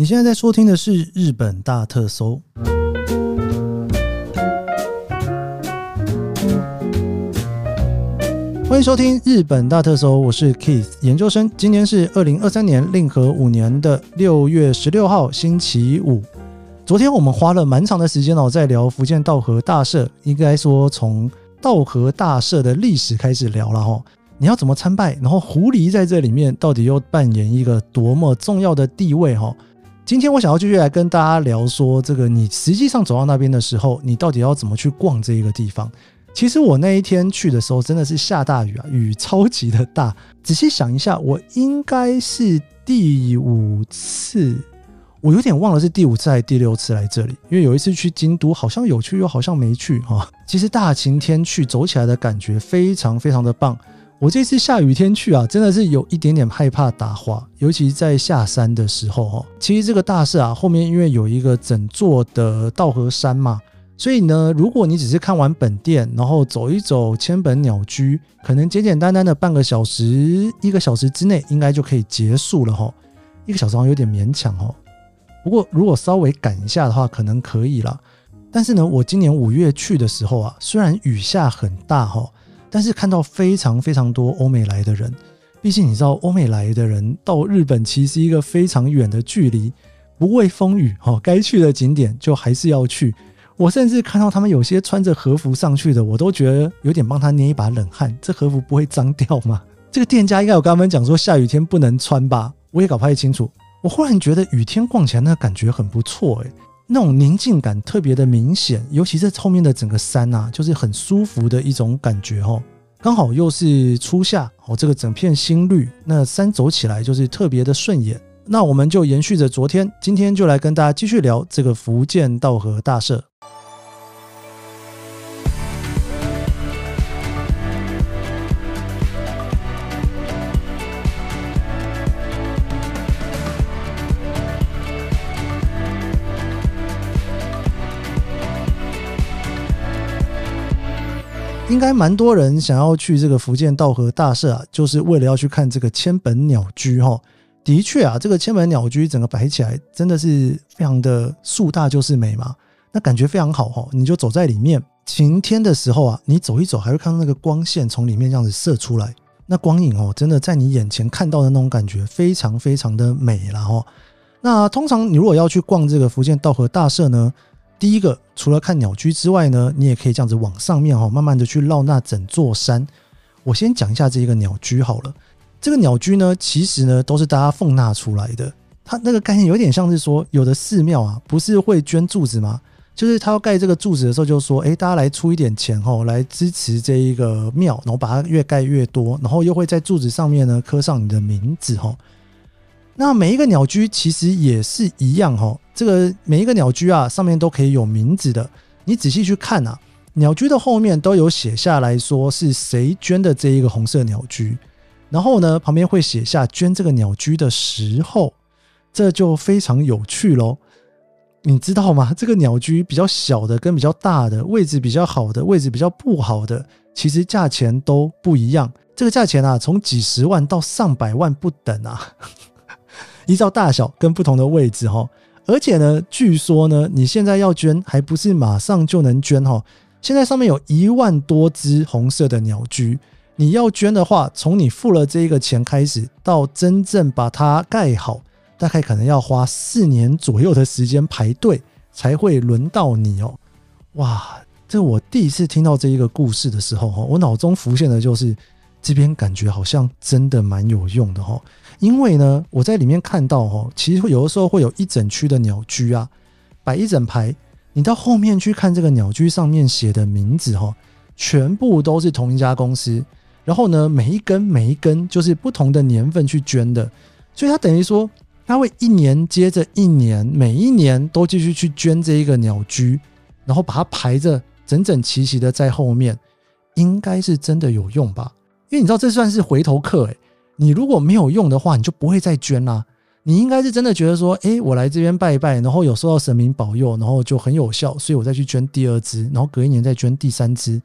你现在在收听的是日本大特搜，欢迎收听日本大特搜，我是 Keith 研究生。今年是二零二三年令和五年的六月十六号星期五。昨天我们花了蛮长的时间哦，在聊福建道和大社，应该说从道和大社的历史开始聊了哈。你要怎么参拜？然后狐狸在这里面到底又扮演一个多么重要的地位哈？今天我想要继续来跟大家聊说，这个你实际上走到那边的时候，你到底要怎么去逛这一个地方？其实我那一天去的时候真的是下大雨啊，雨超级的大。仔细想一下，我应该是第五次，我有点忘了是第五次还是第六次来这里，因为有一次去京都，好像有去又好像没去哈。其实大晴天去走起来的感觉非常非常的棒。我这次下雨天去啊，真的是有一点点害怕打滑，尤其在下山的时候哦。其实这个大社啊，后面因为有一个整座的稻荷山嘛，所以呢，如果你只是看完本殿，然后走一走千本鸟居，可能简简单单的半个小时、一个小时之内，应该就可以结束了哈。一个小时好像有点勉强哦。不过如果稍微赶一下的话，可能可以了。但是呢，我今年五月去的时候啊，虽然雨下很大哈。但是看到非常非常多欧美来的人，毕竟你知道欧美来的人到日本其实一个非常远的距离，不畏风雨哈，该去的景点就还是要去。我甚至看到他们有些穿着和服上去的，我都觉得有点帮他捏一把冷汗。这和服不会脏掉吗？这个店家应该有跟他们讲说下雨天不能穿吧？我也搞不太清楚。我忽然觉得雨天逛起来那感觉很不错诶。那种宁静感特别的明显，尤其是后面的整个山呐，就是很舒服的一种感觉哦。刚好又是初夏哦，这个整片新绿，那山走起来就是特别的顺眼。那我们就延续着昨天，今天就来跟大家继续聊这个福建道和大社。应该蛮多人想要去这个福建道和大社啊，就是为了要去看这个千本鸟居哈。的确啊，这个千本鸟居整个摆起来真的是非常的树大就是美嘛，那感觉非常好哈。你就走在里面，晴天的时候啊，你走一走还会看到那个光线从里面这样子射出来，那光影哦，真的在你眼前看到的那种感觉非常非常的美了哈。那通常你如果要去逛这个福建道和大社呢，第一个，除了看鸟居之外呢，你也可以这样子往上面哈，慢慢的去绕那整座山。我先讲一下这一个鸟居好了。这个鸟居呢，其实呢都是大家奉纳出来的。它那个概念有点像是说，有的寺庙啊，不是会捐柱子吗？就是他要盖这个柱子的时候，就说，哎，大家来出一点钱哈，来支持这一个庙，然后把它越盖越多，然后又会在柱子上面呢刻上你的名字哈。那每一个鸟居其实也是一样哈，这个每一个鸟居啊上面都可以有名字的。你仔细去看啊，鸟居的后面都有写下来说是谁捐的这一个红色鸟居，然后呢旁边会写下捐这个鸟居的时候，这就非常有趣喽。你知道吗？这个鸟居比较小的跟比较大的位置比较好的位置比较不好的，其实价钱都不一样。这个价钱啊，从几十万到上百万不等啊。依照大小跟不同的位置哈，而且呢，据说呢，你现在要捐还不是马上就能捐哈。现在上面有一万多只红色的鸟居，你要捐的话，从你付了这个钱开始，到真正把它盖好，大概可能要花四年左右的时间排队才会轮到你哦。哇，这我第一次听到这一个故事的时候哈，我脑中浮现的就是。这边感觉好像真的蛮有用的哈，因为呢，我在里面看到哈，其实有的时候会有一整区的鸟居啊，摆一整排，你到后面去看这个鸟居上面写的名字哈，全部都是同一家公司，然后呢，每一根每一根就是不同的年份去捐的，所以它等于说，它会一年接着一年，每一年都继续去捐这一个鸟居，然后把它排着整整齐齐的在后面，应该是真的有用吧。因为你知道这算是回头客诶，你如果没有用的话，你就不会再捐啦。你应该是真的觉得说，诶，我来这边拜一拜，然后有受到神明保佑，然后就很有效，所以我再去捐第二支，然后隔一年再捐第三支。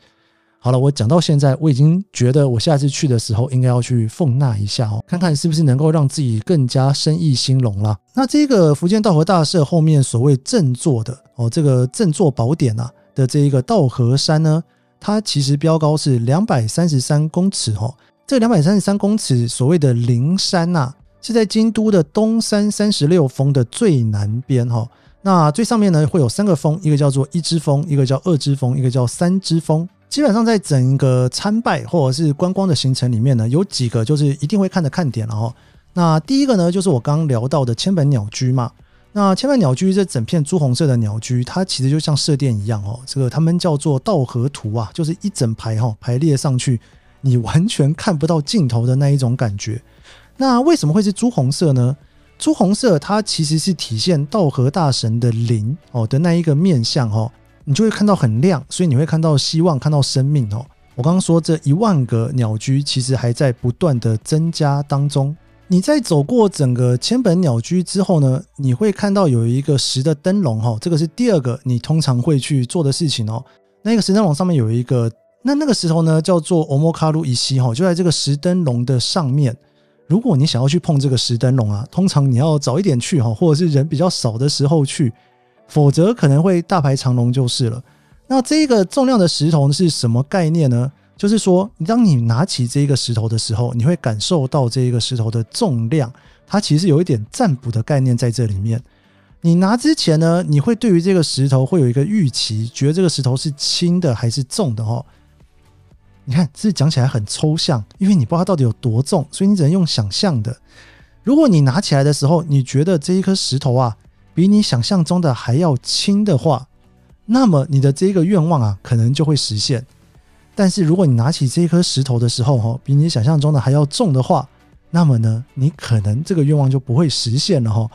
好了，我讲到现在，我已经觉得我下次去的时候应该要去奉纳一下哦，看看是不是能够让自己更加生意兴隆了。那这个福建道和大社后面所谓正坐的哦，这个正坐宝典啊的这一个道和山呢，它其实标高是两百三十三公尺哦。这两百三十三公尺所谓的灵山呐、啊，是在京都的东山三十六峰的最南边哈。那最上面呢会有三个峰，一个叫做一之峰，一个叫二之峰，一个叫三之峰。基本上在整个参拜或者是观光的行程里面呢，有几个就是一定会看的看点了哈。那第一个呢，就是我刚刚聊到的千本鸟居嘛。那千万鸟居这整片朱红色的鸟居，它其实就像射殿一样哦。这个他们叫做稻荷图啊，就是一整排哈排列上去。你完全看不到尽头的那一种感觉。那为什么会是朱红色呢？朱红色它其实是体现道和大神的灵哦的那一个面相哦，你就会看到很亮，所以你会看到希望，看到生命哦。我刚刚说这一万个鸟居其实还在不断的增加当中。你在走过整个千本鸟居之后呢，你会看到有一个石的灯笼哈，这个是第二个你通常会去做的事情哦。那个石灯笼上面有一个。那那个石头呢，叫做 Omokaru Ishi 哈，就在这个石灯笼的上面。如果你想要去碰这个石灯笼啊，通常你要早一点去哈，或者是人比较少的时候去，否则可能会大排长龙就是了。那这个重量的石头是什么概念呢？就是说，当你拿起这个石头的时候，你会感受到这个石头的重量，它其实有一点占卜的概念在这里面。你拿之前呢，你会对于这个石头会有一个预期，觉得这个石头是轻的还是重的哈。你看，这讲起来很抽象，因为你不知道它到底有多重，所以你只能用想象的。如果你拿起来的时候，你觉得这一颗石头啊，比你想象中的还要轻的话，那么你的这个愿望啊，可能就会实现。但是如果你拿起这一颗石头的时候，哈，比你想象中的还要重的话，那么呢，你可能这个愿望就不会实现了，哈。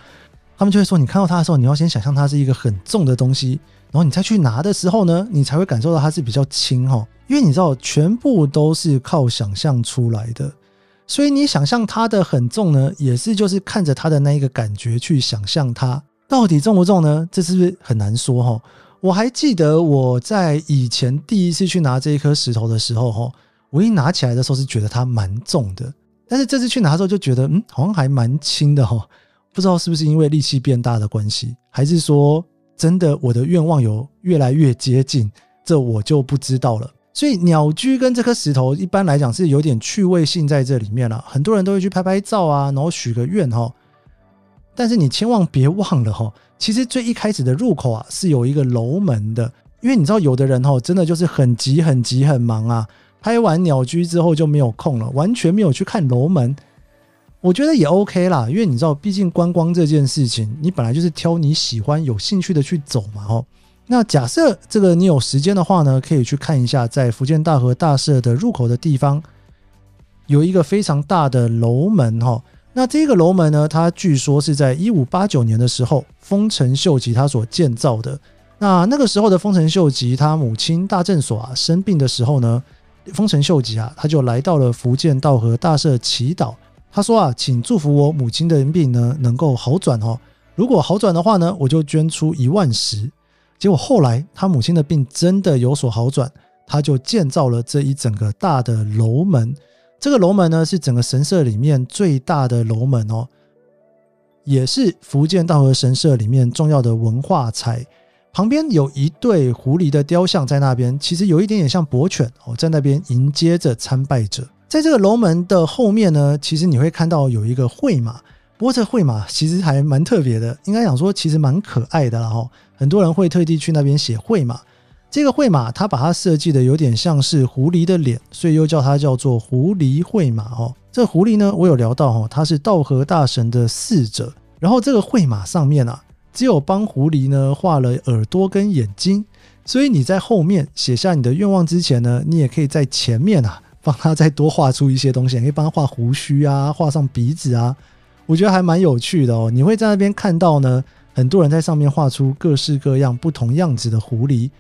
他们就会说，你看到它的时候，你要先想象它是一个很重的东西，然后你再去拿的时候呢，你才会感受到它是比较轻，哈。因为你知道，全部都是靠想象出来的，所以你想象它的很重呢，也是就是看着它的那一个感觉去想象它到底重不重呢？这是不是很难说哈？我还记得我在以前第一次去拿这一颗石头的时候哈，我一拿起来的时候是觉得它蛮重的，但是这次去拿的时候就觉得嗯，好像还蛮轻的哈。不知道是不是因为力气变大的关系，还是说真的我的愿望有越来越接近，这我就不知道了。所以鸟居跟这颗石头一般来讲是有点趣味性在这里面了，很多人都会去拍拍照啊，然后许个愿哈。但是你千万别忘了哈，其实最一开始的入口啊是有一个楼门的，因为你知道有的人哈真的就是很急很急很忙啊，拍完鸟居之后就没有空了，完全没有去看楼门。我觉得也 OK 啦，因为你知道，毕竟观光这件事情，你本来就是挑你喜欢、有兴趣的去走嘛，哈。那假设这个你有时间的话呢，可以去看一下，在伏见稻荷大社的入口的地方，有一个非常大的楼门哈。那这个楼门呢，它据说是在一五八九年的时候，丰臣秀吉他所建造的。那那个时候的丰臣秀吉，他母亲大正所啊生病的时候呢，丰臣秀吉啊他就来到了福建道和大社祈祷。他说啊，请祝福我母亲的病呢能够好转哦。如果好转的话呢，我就捐出一万石。结果后来，他母亲的病真的有所好转，他就建造了这一整个大的楼门。这个楼门呢，是整个神社里面最大的楼门哦，也是福建道和神社里面重要的文化财。旁边有一对狐狸的雕像在那边，其实有一点点像博犬哦，在那边迎接着参拜者。在这个楼门的后面呢，其实你会看到有一个会马。不过这会马其实还蛮特别的，应该讲说其实蛮可爱的，然后很多人会特地去那边写会马。这个绘马它把它设计的有点像是狐狸的脸，所以又叫它叫做狐狸绘马哦。这狐狸呢，我有聊到哦，它是道和大神的侍者。然后这个绘马上面啊，只有帮狐狸呢画了耳朵跟眼睛，所以你在后面写下你的愿望之前呢，你也可以在前面啊帮他再多画出一些东西，可以帮他画胡须啊，画上鼻子啊。我觉得还蛮有趣的哦，你会在那边看到呢，很多人在上面画出各式各样不同样子的狐狸。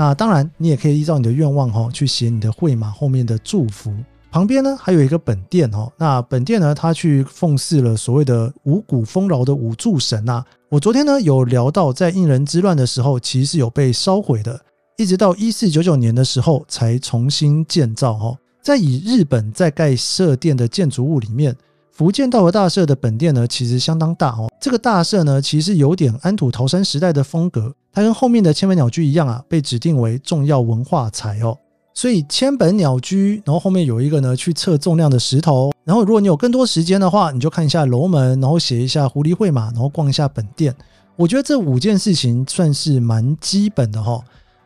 那当然，你也可以依照你的愿望哈，去写你的会马后面的祝福。旁边呢，还有一个本殿哦，那本殿呢，他去奉祀了所谓的五谷丰饶的五柱神啊。我昨天呢有聊到，在应仁之乱的时候，其实是有被烧毁的。一直到一四九九年的时候才重新建造。哈，在以日本在盖社殿的建筑物里面，福建道和大社的本殿呢，其实相当大哦。这个大社呢，其实有点安土桃山时代的风格。它跟后面的千本鸟居一样啊，被指定为重要文化财哦。所以千本鸟居，然后后面有一个呢去测重量的石头。然后如果你有更多时间的话，你就看一下楼门，然后写一下狐狸会马，然后逛一下本殿。我觉得这五件事情算是蛮基本的哈。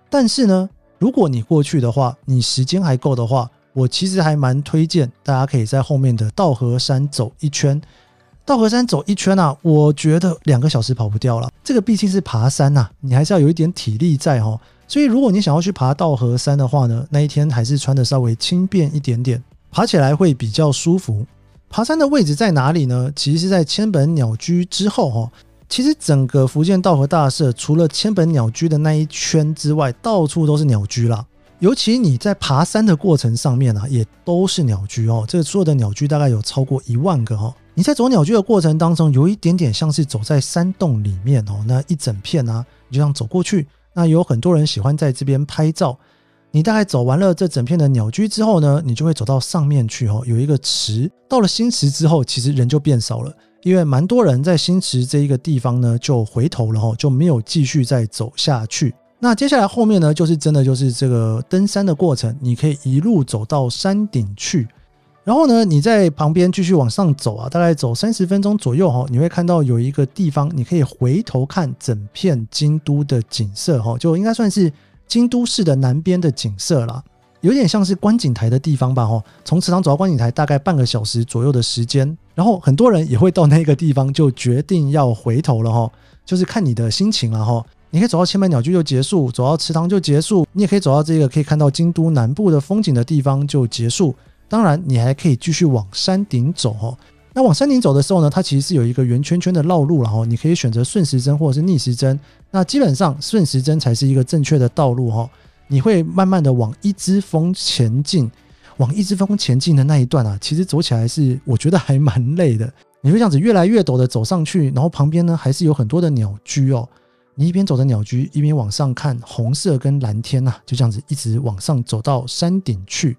但是呢，如果你过去的话，你时间还够的话。我其实还蛮推荐大家可以在后面的道河山走一圈。道河山走一圈啊，我觉得两个小时跑不掉了。这个毕竟是爬山呐，你还是要有一点体力在哦。所以如果你想要去爬道河山的话呢，那一天还是穿得稍微轻便一点点，爬起来会比较舒服。爬山的位置在哪里呢？其实是在千本鸟居之后哦。其实整个伏见稻荷大社除了千本鸟居的那一圈之外，到处都是鸟居啦。尤其你在爬山的过程上面啊，也都是鸟居哦。这个所有的鸟居大概有超过一万个哦。你在走鸟居的过程当中，有一点点像是走在山洞里面哦。那一整片啊，你就这样走过去。那有很多人喜欢在这边拍照。你大概走完了这整片的鸟居之后呢，你就会走到上面去哦。有一个池，到了新池之后，其实人就变少了，因为蛮多人在新池这一个地方呢就回头了哦，就没有继续再走下去。那接下来后面呢，就是真的就是这个登山的过程，你可以一路走到山顶去，然后呢，你在旁边继续往上走啊，大概走三十分钟左右哈，你会看到有一个地方，你可以回头看整片京都的景色哈，就应该算是京都市的南边的景色啦，有点像是观景台的地方吧哈。从池塘走到观景台大概半个小时左右的时间，然后很多人也会到那个地方就决定要回头了哈，就是看你的心情了哈。你可以走到千本鸟居就结束，走到池塘就结束。你也可以走到这个可以看到京都南部的风景的地方就结束。当然，你还可以继续往山顶走哦。那往山顶走的时候呢，它其实是有一个圆圈圈的绕路，然后你可以选择顺时针或者是逆时针。那基本上顺时针才是一个正确的道路哈。你会慢慢的往一之峰前进，往一之峰前进的那一段啊，其实走起来是我觉得还蛮累的。你会这样子越来越陡的走上去，然后旁边呢还是有很多的鸟居哦。你一边走着鸟居，一边往上看红色跟蓝天呐、啊，就这样子一直往上走到山顶去。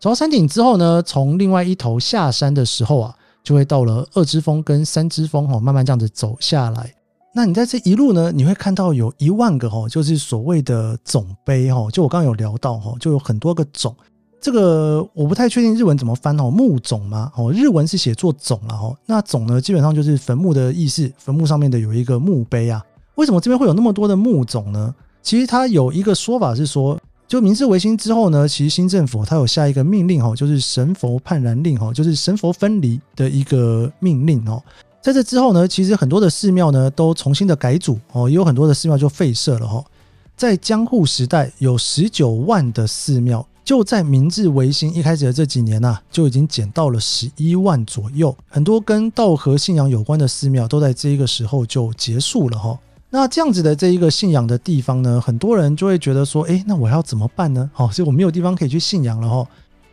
走到山顶之后呢，从另外一头下山的时候啊，就会到了二之峰跟三之峰哦，慢慢这样子走下来。那你在这一路呢，你会看到有一万个哦，就是所谓的总碑哦，就我刚刚有聊到哦，就有很多个总。这个我不太确定日文怎么翻哦，墓冢吗？哦，日文是写作冢了哦。那冢呢，基本上就是坟墓的意思，坟墓上面的有一个墓碑啊。为什么这边会有那么多的墓冢呢？其实它有一个说法是说，就明治维新之后呢，其实新政府它有下一个命令哈，就是神佛判然令哈，就是神佛分离的一个命令哦。在这之后呢，其实很多的寺庙呢都重新的改组哦，也有很多的寺庙就废设了哈。在江户时代有十九万的寺庙，就在明治维新一开始的这几年呐，就已经减到了十一万左右。很多跟道和信仰有关的寺庙都在这一个时候就结束了哈。那这样子的这一个信仰的地方呢，很多人就会觉得说，诶，那我要怎么办呢？好，所以我没有地方可以去信仰了哈，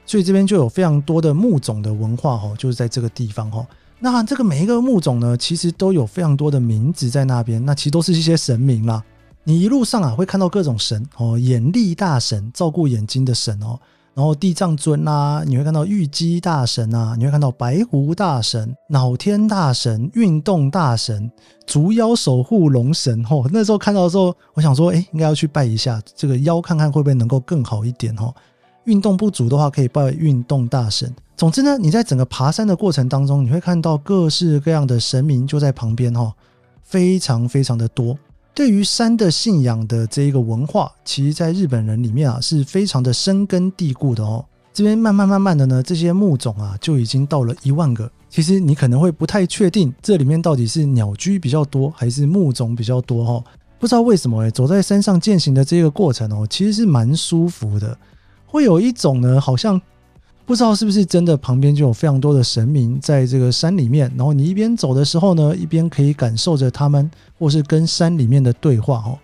所以这边就有非常多的木种的文化哈，就是在这个地方哈。那这个每一个木种呢，其实都有非常多的名字在那边，那其实都是一些神明啦。你一路上啊会看到各种神哦，眼力大神，照顾眼睛的神哦。然后地藏尊啊，你会看到玉姬大神啊，你会看到白狐大神、脑天大神、运动大神、足妖守护龙神。吼，那时候看到的时候，我想说，哎，应该要去拜一下这个妖，看看会不会能够更好一点。吼，运动不足的话，可以拜运动大神。总之呢，你在整个爬山的过程当中，你会看到各式各样的神明就在旁边。吼，非常非常的多。对于山的信仰的这一个文化，其实在日本人里面啊是非常的深根蒂固的哦。这边慢慢慢慢的呢，这些墓种啊就已经到了一万个。其实你可能会不太确定这里面到底是鸟居比较多还是墓种比较多哦。不知道为什么哎，走在山上践行的这个过程哦，其实是蛮舒服的，会有一种呢好像。不知道是不是真的，旁边就有非常多的神明在这个山里面，然后你一边走的时候呢，一边可以感受着他们，或是跟山里面的对话哦。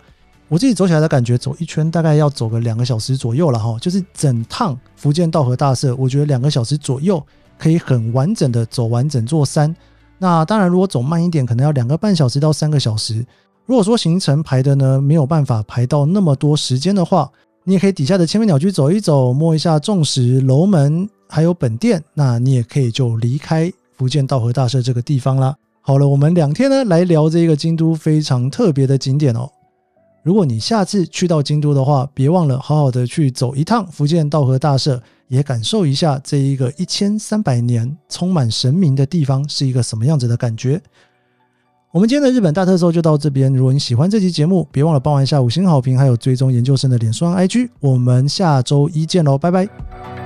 我自己走起来的感觉，走一圈大概要走个两个小时左右了哈，就是整趟福建道和大社，我觉得两个小时左右可以很完整的走完整座山。那当然，如果走慢一点，可能要两个半小时到三个小时。如果说行程排的呢没有办法排到那么多时间的话，你也可以底下的千面鸟居走一走，摸一下众石楼门，还有本殿，那你也可以就离开福建道和大社这个地方啦。好了，我们两天呢来聊这个京都非常特别的景点哦。如果你下次去到京都的话，别忘了好好的去走一趟福建道和大社，也感受一下这一个一千三百年充满神明的地方是一个什么样子的感觉。我们今天的日本大特搜就到这边。如果你喜欢这期节目，别忘了帮我一下五星好评，还有追踪研究生的脸书 IG。我们下周一见喽，拜拜。